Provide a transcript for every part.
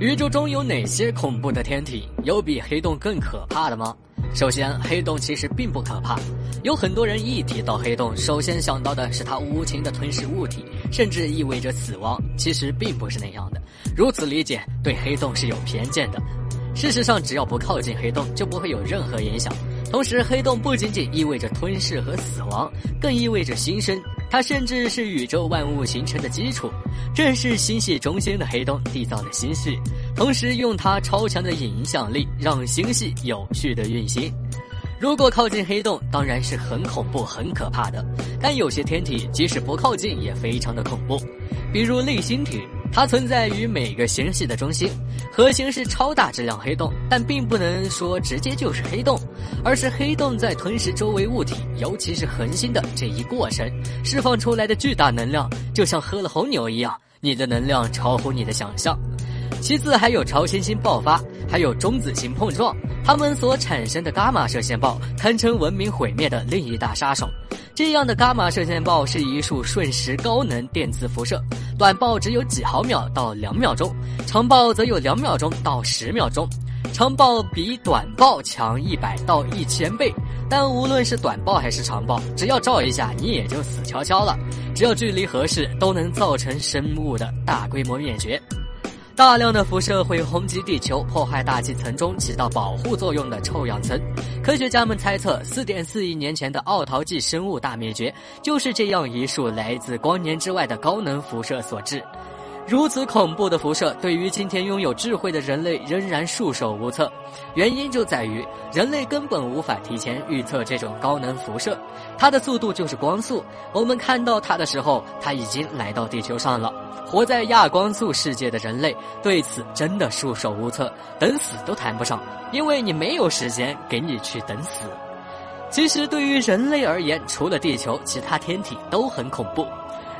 宇宙中有哪些恐怖的天体？有比黑洞更可怕的吗？首先，黑洞其实并不可怕。有很多人一提到黑洞，首先想到的是它无情的吞噬物体，甚至意味着死亡。其实并不是那样的。如此理解，对黑洞是有偏见的。事实上，只要不靠近黑洞，就不会有任何影响。同时，黑洞不仅仅意味着吞噬和死亡，更意味着新生。它甚至是宇宙万物形成的基础。正是星系中心的黑洞缔造了星系，同时用它超强的影响力让星系有序的运行。如果靠近黑洞，当然是很恐怖、很可怕的。但有些天体即使不靠近，也非常的恐怖，比如类星体。它存在于每个星系的中心，核心是超大质量黑洞，但并不能说直接就是黑洞，而是黑洞在吞噬周围物体，尤其是恒星的这一过程，释放出来的巨大能量，就像喝了红牛一样，你的能量超乎你的想象。其次还有超新星爆发，还有中子星碰撞，它们所产生的伽马射线暴，堪称文明毁灭的另一大杀手。这样的伽马射线暴是一束瞬时高能电磁辐射，短暴只有几毫秒到两秒钟，长暴则有两秒钟到十秒钟。长暴比短暴强一百到一千倍，但无论是短暴还是长暴，只要照一下你也就死翘翘了。只要距离合适，都能造成生物的大规模灭绝。大量的辐射会轰击地球，破坏大气层中起到保护作用的臭氧层。科学家们猜测，四点四亿年前的奥陶纪生物大灭绝，就是这样一束来自光年之外的高能辐射所致。如此恐怖的辐射，对于今天拥有智慧的人类仍然束手无策。原因就在于人类根本无法提前预测这种高能辐射，它的速度就是光速。我们看到它的时候，它已经来到地球上了。活在亚光速世界的人类对此真的束手无策，等死都谈不上，因为你没有时间给你去等死。其实对于人类而言，除了地球，其他天体都很恐怖。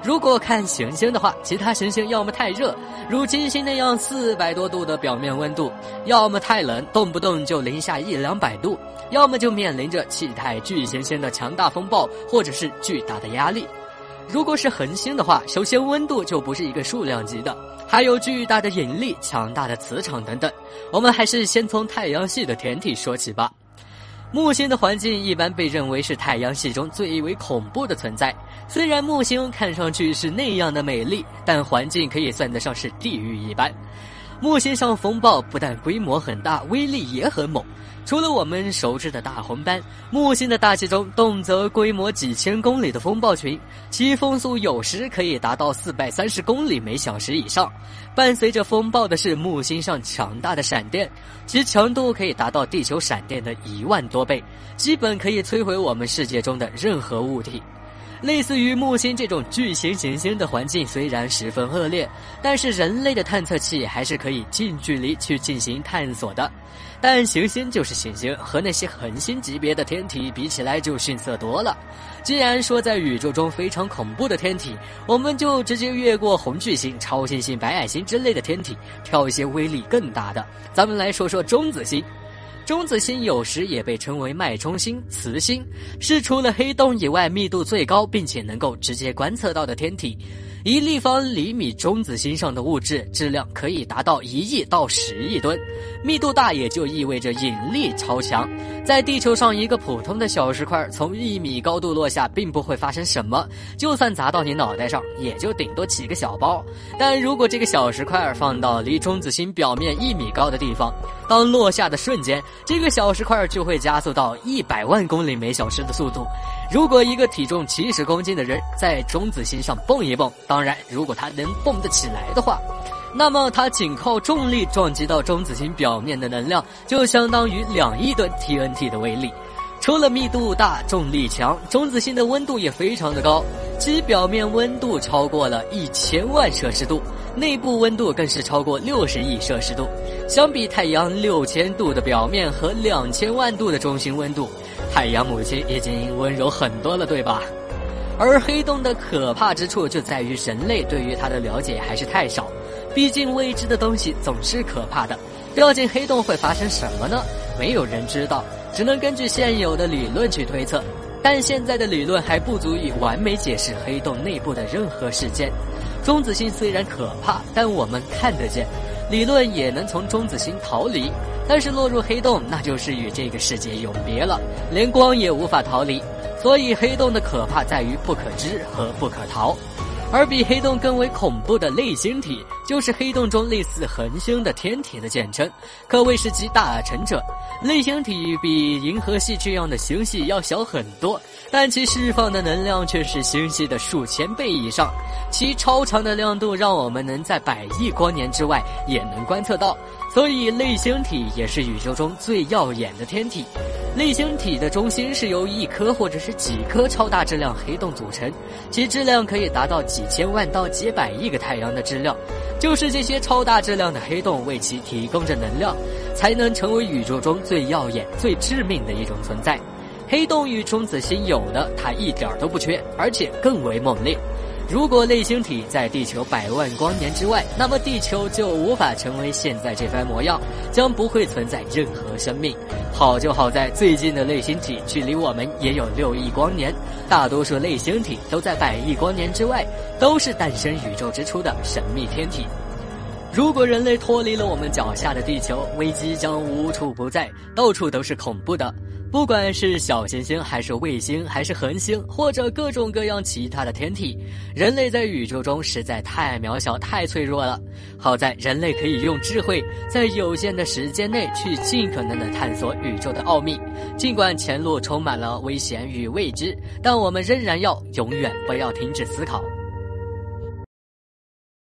如果看行星的话，其他行星要么太热，如金星那样四百多度的表面温度，要么太冷，动不动就零下一两百度，要么就面临着气态巨行星的强大风暴，或者是巨大的压力。如果是恒星的话，首先温度就不是一个数量级的，还有巨大的引力、强大的磁场等等。我们还是先从太阳系的天体说起吧。木星的环境一般被认为是太阳系中最为恐怖的存在。虽然木星看上去是那样的美丽，但环境可以算得上是地狱一般。木星上风暴不但规模很大，威力也很猛。除了我们熟知的大红斑，木星的大气中动辄规模几千公里的风暴群，其风速有时可以达到四百三十公里每小时以上。伴随着风暴的是木星上强大的闪电，其强度可以达到地球闪电的一万多倍，基本可以摧毁我们世界中的任何物体。类似于木星这种巨型行星的环境虽然十分恶劣，但是人类的探测器还是可以近距离去进行探索的。但行星就是行星，和那些恒星级别的天体比起来就逊色多了。既然说在宇宙中非常恐怖的天体，我们就直接越过红巨星、超新星、白矮星之类的天体，挑一些威力更大的。咱们来说说中子星。中子星有时也被称为脉冲星、磁星，是除了黑洞以外密度最高，并且能够直接观测到的天体。一立方厘米中子星上的物质质量可以达到一亿到十亿吨，密度大也就意味着引力超强。在地球上，一个普通的小石块从一米高度落下，并不会发生什么，就算砸到你脑袋上，也就顶多起个小包。但如果这个小石块放到离中子星表面一米高的地方，当落下的瞬间，这个小石块就会加速到一百万公里每小时的速度。如果一个体重七十公斤的人在中子星上蹦一蹦，当然，如果他能蹦得起来的话，那么他仅靠重力撞击到中子星表面的能量，就相当于两亿吨 TNT 的威力。除了密度大、重力强，中子星的温度也非常的高，其表面温度超过了一千万摄氏度，内部温度更是超过六十亿摄氏度。相比太阳六千度的表面和两千万度的中心温度。太阳母亲已经温柔很多了，对吧？而黑洞的可怕之处就在于人类对于它的了解还是太少。毕竟未知的东西总是可怕的。掉进黑洞会发生什么呢？没有人知道，只能根据现有的理论去推测。但现在的理论还不足以完美解释黑洞内部的任何事件。中子星虽然可怕，但我们看得见。理论也能从中子星逃离，但是落入黑洞，那就是与这个世界永别了，连光也无法逃离。所以黑洞的可怕在于不可知和不可逃。而比黑洞更为恐怖的类星体，就是黑洞中类似恒星的天体的简称，可谓是集大成者。类星体比银河系这样的星系要小很多，但其释放的能量却是星系的数千倍以上。其超长的亮度让我们能在百亿光年之外也能观测到，所以类星体也是宇宙中最耀眼的天体。类星体的中心是由一颗或者是几颗超大质量黑洞组成，其质量可以达到几千万到几百亿个太阳的质量。就是这些超大质量的黑洞为其提供着能量，才能成为宇宙中最耀眼、最致命的一种存在。黑洞与中子星有的，它一点都不缺，而且更为猛烈。如果类星体在地球百万光年之外，那么地球就无法成为现在这番模样，将不会存在任何生命。好就好在最近的类星体距离我们也有六亿光年，大多数类星体都在百亿光年之外，都是诞生宇宙之初的神秘天体。如果人类脱离了我们脚下的地球，危机将无处不在，到处都是恐怖的。不管是小行星，还是卫星，还是恒星，或者各种各样其他的天体，人类在宇宙中实在太渺小、太脆弱了。好在人类可以用智慧，在有限的时间内去尽可能的探索宇宙的奥秘。尽管前路充满了危险与未知，但我们仍然要永远不要停止思考。